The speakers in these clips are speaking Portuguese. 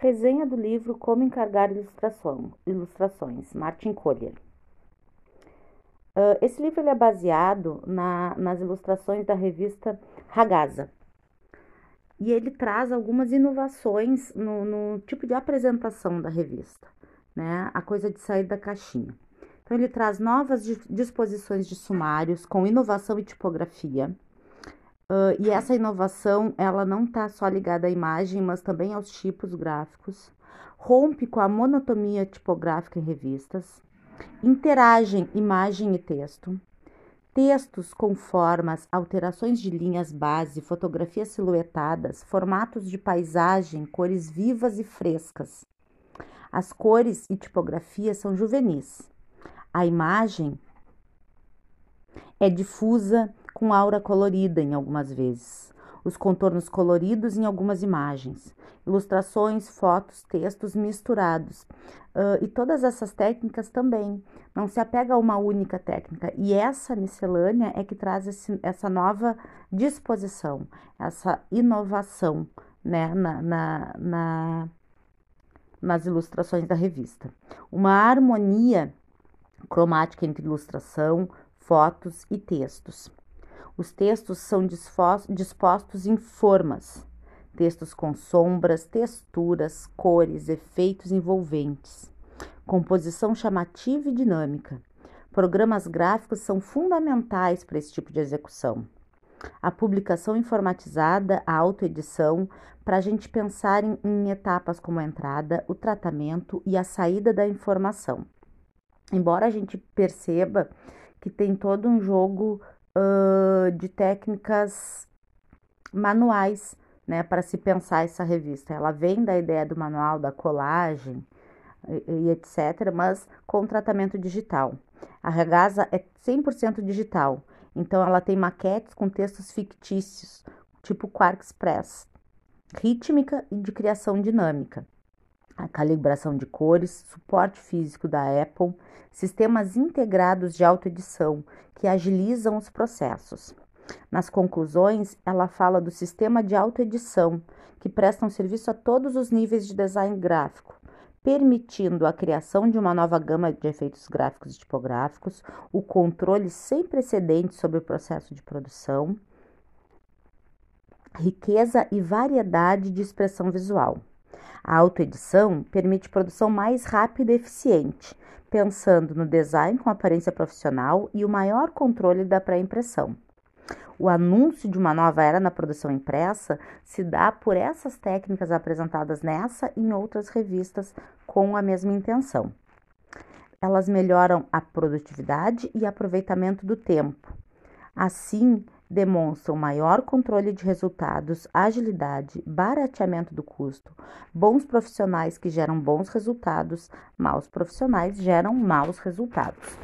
Resenha do livro Como Encargar Ilustração, Ilustrações, Martin Collier. Uh, esse livro é baseado na, nas ilustrações da revista Ragazza. E ele traz algumas inovações no, no tipo de apresentação da revista, né? A coisa de sair da caixinha. Então, ele traz novas disposições de sumários com inovação e tipografia Uh, e essa inovação, ela não está só ligada à imagem, mas também aos tipos gráficos. Rompe com a monotonia tipográfica em revistas. Interagem imagem e texto. Textos com formas, alterações de linhas base, fotografias silhuetadas, formatos de paisagem, cores vivas e frescas. As cores e tipografias são juvenis. A imagem é difusa com aura colorida em algumas vezes, os contornos coloridos em algumas imagens, ilustrações, fotos, textos misturados. Uh, e todas essas técnicas também. Não se apega a uma única técnica. E essa miscelânea é que traz esse, essa nova disposição, essa inovação né, na, na, na, nas ilustrações da revista. Uma harmonia cromática entre ilustração, fotos e textos. Os textos são dispostos em formas, textos com sombras, texturas, cores, efeitos envolventes, composição chamativa e dinâmica. Programas gráficos são fundamentais para esse tipo de execução. A publicação informatizada, a autoedição, para a gente pensar em, em etapas como a entrada, o tratamento e a saída da informação. Embora a gente perceba que tem todo um jogo uh, de técnicas manuais, né, para se pensar essa revista. Ela vem da ideia do manual, da colagem e, e etc., mas com tratamento digital. A Regasa é 100% digital, então ela tem maquetes com textos fictícios, tipo Quark Express, rítmica e de criação dinâmica a calibração de cores, suporte físico da Apple, sistemas integrados de autoedição que agilizam os processos. Nas conclusões, ela fala do sistema de autoedição, que presta um serviço a todos os níveis de design gráfico, permitindo a criação de uma nova gama de efeitos gráficos e tipográficos, o controle sem precedentes sobre o processo de produção, riqueza e variedade de expressão visual. A autoedição permite produção mais rápida e eficiente, pensando no design com aparência profissional e o maior controle da pré-impressão. O anúncio de uma nova era na produção impressa se dá por essas técnicas apresentadas nessa e em outras revistas com a mesma intenção. Elas melhoram a produtividade e aproveitamento do tempo. Assim, demonstram maior controle de resultados, agilidade, barateamento do custo, bons profissionais que geram bons resultados, maus profissionais geram maus resultados.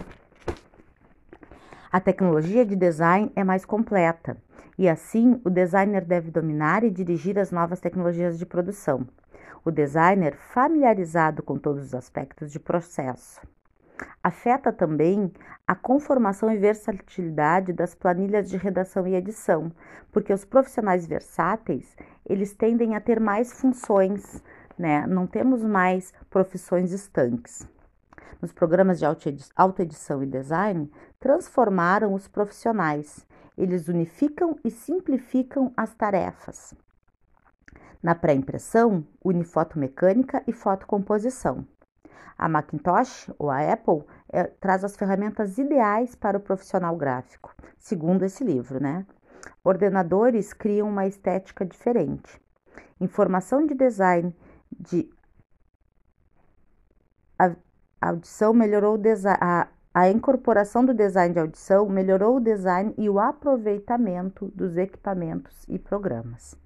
A tecnologia de design é mais completa e assim o designer deve dominar e dirigir as novas tecnologias de produção. O designer familiarizado com todos os aspectos de processo Afeta também a conformação e versatilidade das planilhas de redação e edição, porque os profissionais versáteis, eles tendem a ter mais funções, né? Não temos mais profissões estanques. Nos programas de autoedição e design, transformaram os profissionais. Eles unificam e simplificam as tarefas. Na pré-impressão, une fotomecânica e fotocomposição. A Macintosh ou a Apple é, traz as ferramentas ideais para o profissional gráfico, segundo esse livro, né? Ordenadores criam uma estética diferente. Informação de design de audição melhorou. A, a incorporação do design de audição melhorou o design e o aproveitamento dos equipamentos e programas.